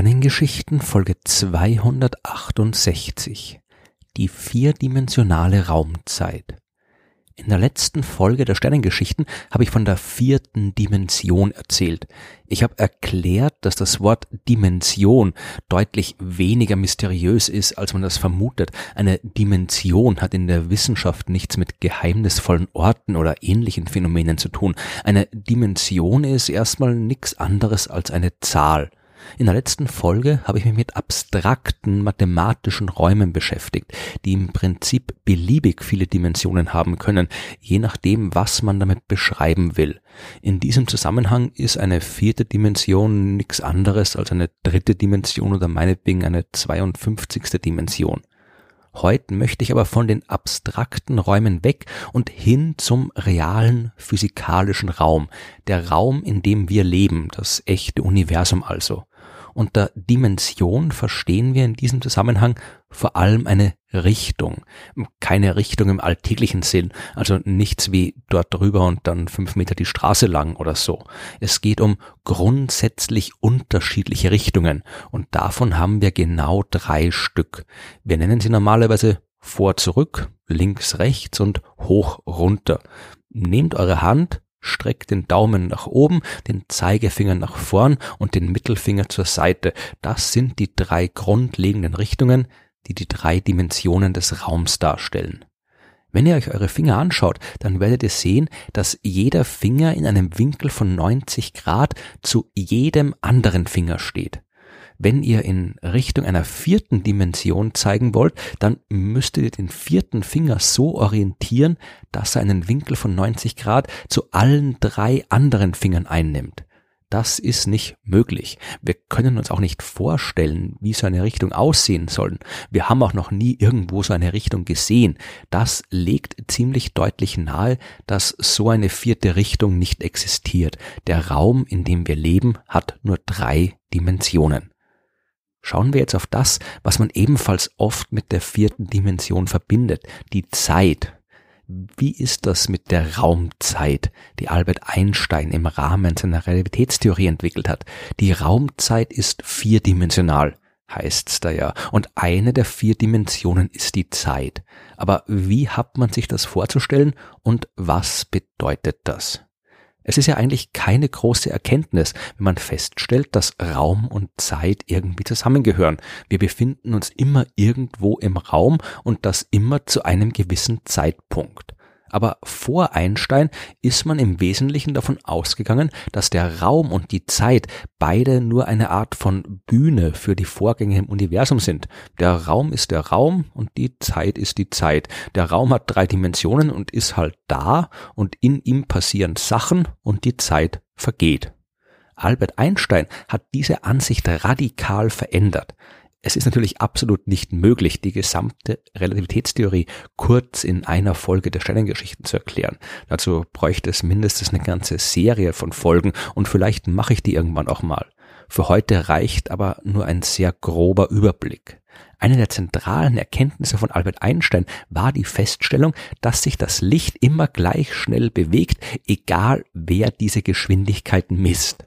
Sternengeschichten Folge 268 Die vierdimensionale Raumzeit In der letzten Folge der Sternengeschichten habe ich von der vierten Dimension erzählt. Ich habe erklärt, dass das Wort Dimension deutlich weniger mysteriös ist, als man das vermutet. Eine Dimension hat in der Wissenschaft nichts mit geheimnisvollen Orten oder ähnlichen Phänomenen zu tun. Eine Dimension ist erstmal nichts anderes als eine Zahl. In der letzten Folge habe ich mich mit abstrakten mathematischen Räumen beschäftigt, die im Prinzip beliebig viele Dimensionen haben können, je nachdem, was man damit beschreiben will. In diesem Zusammenhang ist eine vierte Dimension nichts anderes als eine dritte Dimension oder meinetwegen eine 52. Dimension. Heute möchte ich aber von den abstrakten Räumen weg und hin zum realen physikalischen Raum, der Raum, in dem wir leben, das echte Universum also. Unter Dimension verstehen wir in diesem Zusammenhang vor allem eine Richtung. Keine Richtung im alltäglichen Sinn, also nichts wie dort drüber und dann fünf Meter die Straße lang oder so. Es geht um grundsätzlich unterschiedliche Richtungen und davon haben wir genau drei Stück. Wir nennen sie normalerweise vor zurück, links rechts und hoch runter. Nehmt eure Hand, Streckt den Daumen nach oben, den Zeigefinger nach vorn und den Mittelfinger zur Seite. Das sind die drei grundlegenden Richtungen, die die drei Dimensionen des Raums darstellen. Wenn ihr euch eure Finger anschaut, dann werdet ihr sehen, dass jeder Finger in einem Winkel von 90 Grad zu jedem anderen Finger steht. Wenn ihr in Richtung einer vierten Dimension zeigen wollt, dann müsstet ihr den vierten Finger so orientieren, dass er einen Winkel von 90 Grad zu allen drei anderen Fingern einnimmt. Das ist nicht möglich. Wir können uns auch nicht vorstellen, wie so eine Richtung aussehen soll. Wir haben auch noch nie irgendwo so eine Richtung gesehen. Das legt ziemlich deutlich nahe, dass so eine vierte Richtung nicht existiert. Der Raum, in dem wir leben, hat nur drei Dimensionen. Schauen wir jetzt auf das, was man ebenfalls oft mit der vierten Dimension verbindet, die Zeit. Wie ist das mit der Raumzeit, die Albert Einstein im Rahmen seiner Relativitätstheorie entwickelt hat? Die Raumzeit ist vierdimensional, heißt's da ja, und eine der vier Dimensionen ist die Zeit. Aber wie hat man sich das vorzustellen und was bedeutet das? Es ist ja eigentlich keine große Erkenntnis, wenn man feststellt, dass Raum und Zeit irgendwie zusammengehören. Wir befinden uns immer irgendwo im Raum und das immer zu einem gewissen Zeitpunkt. Aber vor Einstein ist man im Wesentlichen davon ausgegangen, dass der Raum und die Zeit beide nur eine Art von Bühne für die Vorgänge im Universum sind. Der Raum ist der Raum und die Zeit ist die Zeit. Der Raum hat drei Dimensionen und ist halt da und in ihm passieren Sachen und die Zeit vergeht. Albert Einstein hat diese Ansicht radikal verändert. Es ist natürlich absolut nicht möglich, die gesamte Relativitätstheorie kurz in einer Folge der Sternengeschichten zu erklären. Dazu bräuchte es mindestens eine ganze Serie von Folgen und vielleicht mache ich die irgendwann auch mal. Für heute reicht aber nur ein sehr grober Überblick. Eine der zentralen Erkenntnisse von Albert Einstein war die Feststellung, dass sich das Licht immer gleich schnell bewegt, egal wer diese Geschwindigkeit misst.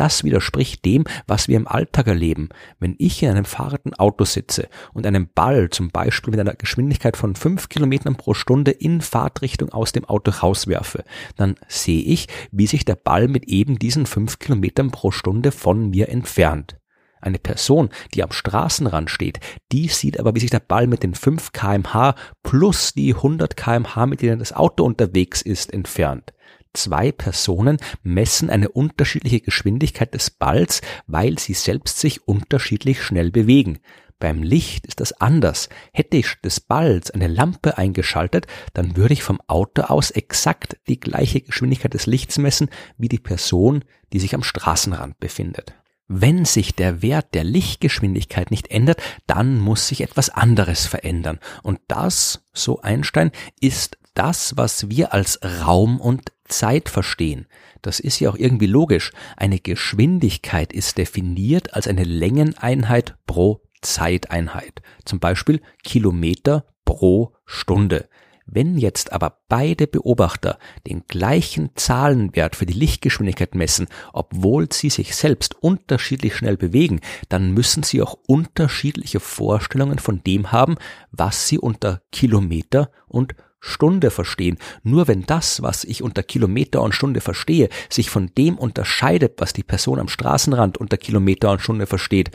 Das widerspricht dem, was wir im Alltag erleben. Wenn ich in einem fahrenden Auto sitze und einen Ball zum Beispiel mit einer Geschwindigkeit von fünf Kilometern pro Stunde in Fahrtrichtung aus dem Auto rauswerfe, dann sehe ich, wie sich der Ball mit eben diesen fünf Kilometern pro Stunde von mir entfernt. Eine Person, die am Straßenrand steht, die sieht aber, wie sich der Ball mit den 5 kmh plus die 100 kmh, mit denen das Auto unterwegs ist, entfernt zwei Personen messen eine unterschiedliche Geschwindigkeit des Balls, weil sie selbst sich unterschiedlich schnell bewegen. Beim Licht ist das anders. Hätte ich des Balls eine Lampe eingeschaltet, dann würde ich vom Auto aus exakt die gleiche Geschwindigkeit des Lichts messen wie die Person, die sich am Straßenrand befindet. Wenn sich der Wert der Lichtgeschwindigkeit nicht ändert, dann muss sich etwas anderes verändern. Und das, so Einstein, ist das, was wir als Raum und Zeit verstehen. Das ist ja auch irgendwie logisch. Eine Geschwindigkeit ist definiert als eine Längeneinheit pro Zeiteinheit. Zum Beispiel Kilometer pro Stunde. Wenn jetzt aber beide Beobachter den gleichen Zahlenwert für die Lichtgeschwindigkeit messen, obwohl sie sich selbst unterschiedlich schnell bewegen, dann müssen sie auch unterschiedliche Vorstellungen von dem haben, was sie unter Kilometer und Stunde verstehen. Nur wenn das, was ich unter Kilometer und Stunde verstehe, sich von dem unterscheidet, was die Person am Straßenrand unter Kilometer und Stunde versteht,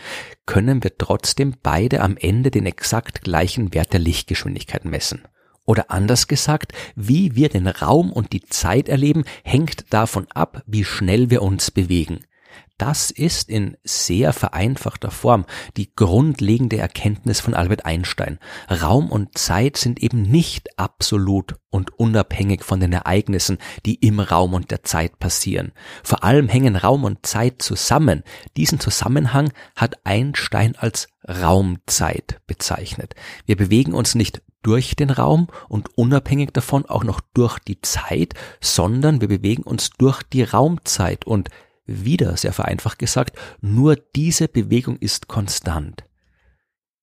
können wir trotzdem beide am Ende den exakt gleichen Wert der Lichtgeschwindigkeit messen. Oder anders gesagt, wie wir den Raum und die Zeit erleben, hängt davon ab, wie schnell wir uns bewegen. Das ist in sehr vereinfachter Form die grundlegende Erkenntnis von Albert Einstein. Raum und Zeit sind eben nicht absolut und unabhängig von den Ereignissen, die im Raum und der Zeit passieren. Vor allem hängen Raum und Zeit zusammen. Diesen Zusammenhang hat Einstein als Raumzeit bezeichnet. Wir bewegen uns nicht durch den Raum und unabhängig davon auch noch durch die Zeit, sondern wir bewegen uns durch die Raumzeit und wieder sehr vereinfacht gesagt, nur diese Bewegung ist konstant.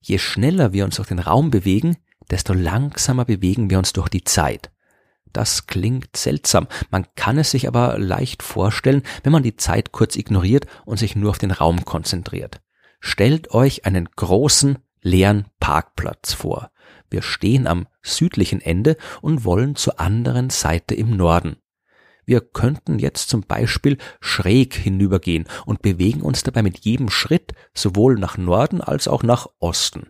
Je schneller wir uns durch den Raum bewegen, desto langsamer bewegen wir uns durch die Zeit. Das klingt seltsam, man kann es sich aber leicht vorstellen, wenn man die Zeit kurz ignoriert und sich nur auf den Raum konzentriert. Stellt euch einen großen, leeren Parkplatz vor. Wir stehen am südlichen Ende und wollen zur anderen Seite im Norden. Wir könnten jetzt zum Beispiel schräg hinübergehen und bewegen uns dabei mit jedem Schritt sowohl nach Norden als auch nach Osten.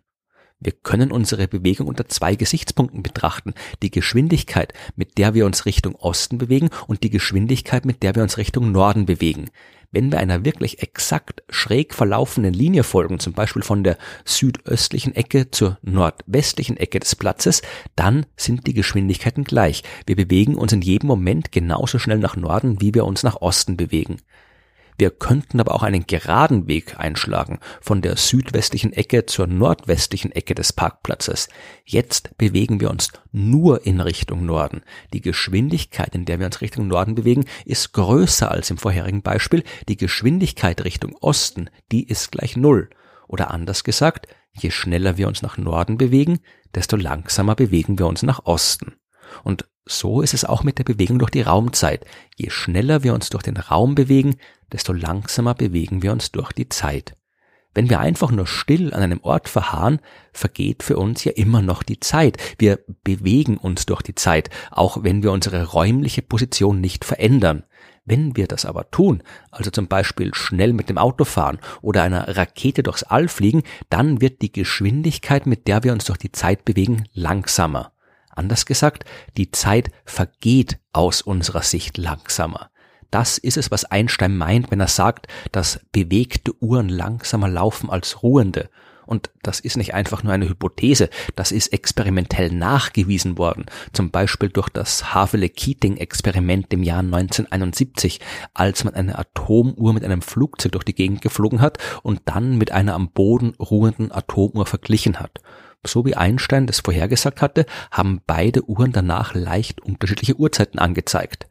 Wir können unsere Bewegung unter zwei Gesichtspunkten betrachten. Die Geschwindigkeit, mit der wir uns Richtung Osten bewegen und die Geschwindigkeit, mit der wir uns Richtung Norden bewegen. Wenn wir einer wirklich exakt schräg verlaufenden Linie folgen, zum Beispiel von der südöstlichen Ecke zur nordwestlichen Ecke des Platzes, dann sind die Geschwindigkeiten gleich. Wir bewegen uns in jedem Moment genauso schnell nach Norden, wie wir uns nach Osten bewegen. Wir könnten aber auch einen geraden Weg einschlagen, von der südwestlichen Ecke zur nordwestlichen Ecke des Parkplatzes. Jetzt bewegen wir uns nur in Richtung Norden. Die Geschwindigkeit, in der wir uns Richtung Norden bewegen, ist größer als im vorherigen Beispiel. Die Geschwindigkeit Richtung Osten, die ist gleich Null. Oder anders gesagt, je schneller wir uns nach Norden bewegen, desto langsamer bewegen wir uns nach Osten. Und so ist es auch mit der Bewegung durch die Raumzeit. Je schneller wir uns durch den Raum bewegen, desto langsamer bewegen wir uns durch die Zeit. Wenn wir einfach nur still an einem Ort verharren, vergeht für uns ja immer noch die Zeit. Wir bewegen uns durch die Zeit, auch wenn wir unsere räumliche Position nicht verändern. Wenn wir das aber tun, also zum Beispiel schnell mit dem Auto fahren oder einer Rakete durchs All fliegen, dann wird die Geschwindigkeit, mit der wir uns durch die Zeit bewegen, langsamer. Anders gesagt, die Zeit vergeht aus unserer Sicht langsamer. Das ist es, was Einstein meint, wenn er sagt, dass bewegte Uhren langsamer laufen als ruhende. Und das ist nicht einfach nur eine Hypothese, das ist experimentell nachgewiesen worden, zum Beispiel durch das Havele-Keating-Experiment im Jahr 1971, als man eine Atomuhr mit einem Flugzeug durch die Gegend geflogen hat und dann mit einer am Boden ruhenden Atomuhr verglichen hat. So wie Einstein das vorhergesagt hatte, haben beide Uhren danach leicht unterschiedliche Uhrzeiten angezeigt.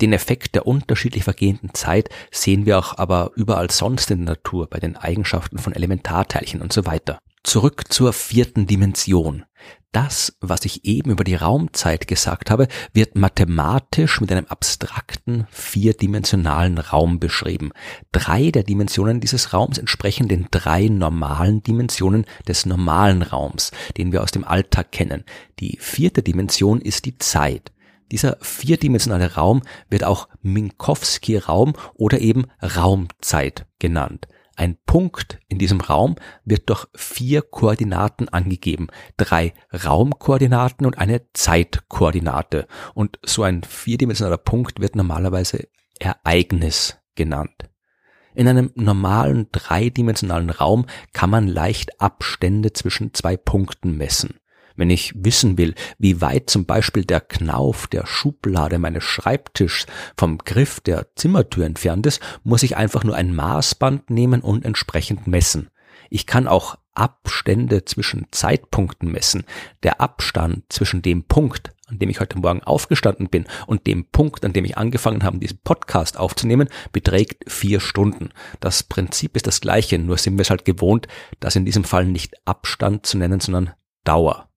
Den Effekt der unterschiedlich vergehenden Zeit sehen wir auch aber überall sonst in der Natur, bei den Eigenschaften von Elementarteilchen und so weiter. Zurück zur vierten Dimension. Das, was ich eben über die Raumzeit gesagt habe, wird mathematisch mit einem abstrakten, vierdimensionalen Raum beschrieben. Drei der Dimensionen dieses Raums entsprechen den drei normalen Dimensionen des normalen Raums, den wir aus dem Alltag kennen. Die vierte Dimension ist die Zeit. Dieser vierdimensionale Raum wird auch Minkowski-Raum oder eben Raumzeit genannt. Ein Punkt in diesem Raum wird durch vier Koordinaten angegeben. Drei Raumkoordinaten und eine Zeitkoordinate. Und so ein vierdimensionaler Punkt wird normalerweise Ereignis genannt. In einem normalen dreidimensionalen Raum kann man leicht Abstände zwischen zwei Punkten messen. Wenn ich wissen will, wie weit zum Beispiel der Knauf der Schublade meines Schreibtischs vom Griff der Zimmertür entfernt ist, muss ich einfach nur ein Maßband nehmen und entsprechend messen. Ich kann auch Abstände zwischen Zeitpunkten messen. Der Abstand zwischen dem Punkt, an dem ich heute Morgen aufgestanden bin und dem Punkt, an dem ich angefangen habe, diesen Podcast aufzunehmen, beträgt vier Stunden. Das Prinzip ist das gleiche, nur sind wir es halt gewohnt, das in diesem Fall nicht Abstand zu nennen, sondern Dauer.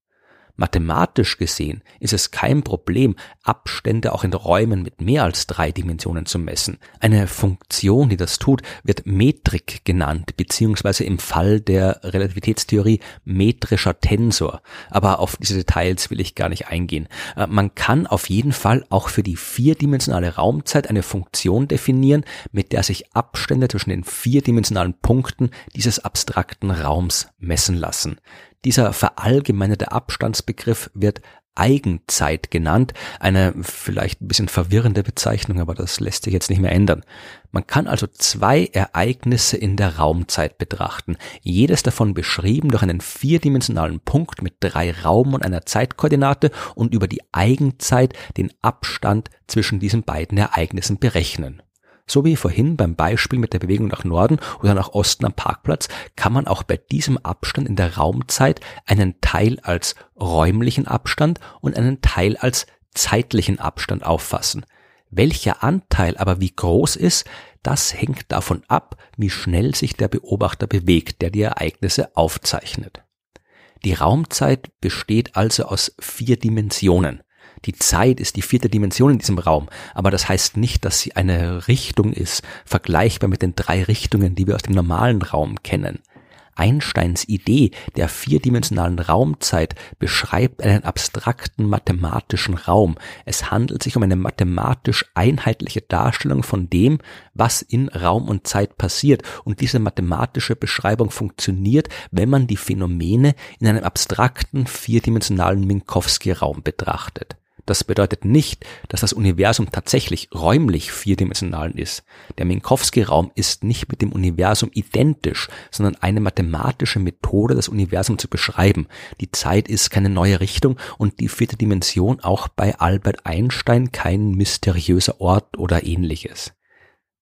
Mathematisch gesehen ist es kein Problem, Abstände auch in Räumen mit mehr als drei Dimensionen zu messen. Eine Funktion, die das tut, wird Metrik genannt, beziehungsweise im Fall der Relativitätstheorie metrischer Tensor. Aber auf diese Details will ich gar nicht eingehen. Äh, man kann auf jeden Fall auch für die vierdimensionale Raumzeit eine Funktion definieren, mit der sich Abstände zwischen den vierdimensionalen Punkten dieses abstrakten Raums messen lassen. Dieser verallgemeinerte Abstandsbegriff wird Eigenzeit genannt. Eine vielleicht ein bisschen verwirrende Bezeichnung, aber das lässt sich jetzt nicht mehr ändern. Man kann also zwei Ereignisse in der Raumzeit betrachten, jedes davon beschrieben durch einen vierdimensionalen Punkt mit drei Raum- und einer Zeitkoordinate und über die Eigenzeit den Abstand zwischen diesen beiden Ereignissen berechnen. So wie vorhin beim Beispiel mit der Bewegung nach Norden oder nach Osten am Parkplatz kann man auch bei diesem Abstand in der Raumzeit einen Teil als räumlichen Abstand und einen Teil als zeitlichen Abstand auffassen. Welcher Anteil aber wie groß ist, das hängt davon ab, wie schnell sich der Beobachter bewegt, der die Ereignisse aufzeichnet. Die Raumzeit besteht also aus vier Dimensionen. Die Zeit ist die vierte Dimension in diesem Raum, aber das heißt nicht, dass sie eine Richtung ist, vergleichbar mit den drei Richtungen, die wir aus dem normalen Raum kennen. Einsteins Idee der vierdimensionalen Raumzeit beschreibt einen abstrakten mathematischen Raum. Es handelt sich um eine mathematisch einheitliche Darstellung von dem, was in Raum und Zeit passiert. Und diese mathematische Beschreibung funktioniert, wenn man die Phänomene in einem abstrakten vierdimensionalen Minkowski-Raum betrachtet. Das bedeutet nicht, dass das Universum tatsächlich räumlich vierdimensional ist. Der Minkowski-Raum ist nicht mit dem Universum identisch, sondern eine mathematische Methode, das Universum zu beschreiben. Die Zeit ist keine neue Richtung und die vierte Dimension auch bei Albert Einstein kein mysteriöser Ort oder ähnliches.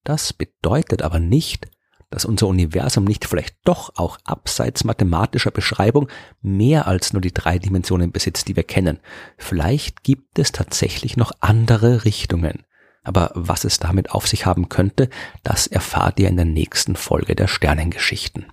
Das bedeutet aber nicht, dass unser Universum nicht vielleicht doch auch abseits mathematischer Beschreibung mehr als nur die drei Dimensionen besitzt, die wir kennen. Vielleicht gibt es tatsächlich noch andere Richtungen. Aber was es damit auf sich haben könnte, das erfahrt ihr in der nächsten Folge der Sternengeschichten.